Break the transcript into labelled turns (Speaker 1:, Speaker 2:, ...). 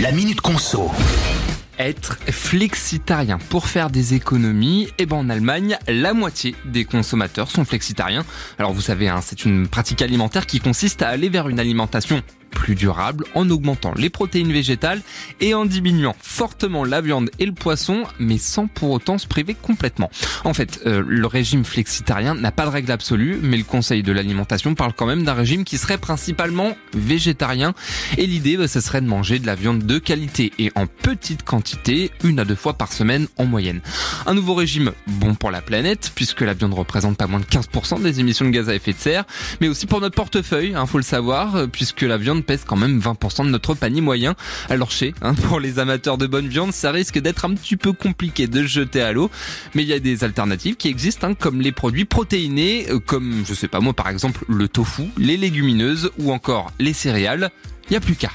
Speaker 1: La Minute Conso.
Speaker 2: Être flexitarien pour faire des économies, et ben en Allemagne, la moitié des consommateurs sont flexitariens. Alors vous savez, hein, c'est une pratique alimentaire qui consiste à aller vers une alimentation plus durable en augmentant les protéines végétales et en diminuant fortement la viande et le poisson, mais sans pour autant se priver complètement. En fait, euh, le régime flexitarien n'a pas de règle absolue, mais le Conseil de l'alimentation parle quand même d'un régime qui serait principalement végétarien. Et l'idée, bah, ce serait de manger de la viande de qualité et en petite quantité, une à deux fois par semaine en moyenne. Un nouveau régime bon pour la planète, puisque la viande représente pas moins de 15% des émissions de gaz à effet de serre, mais aussi pour notre portefeuille, hein, faut le savoir, puisque la viande pèse quand même 20% de notre panier moyen. Alors chez, hein, pour les amateurs de bonne viande, ça risque d'être un petit peu compliqué de jeter à l'eau, mais il y a des alternatives qui existent, hein, comme les produits protéinés, euh, comme je sais pas moi par exemple le tofu, les légumineuses ou encore les céréales. Il n'y a plus qu'à.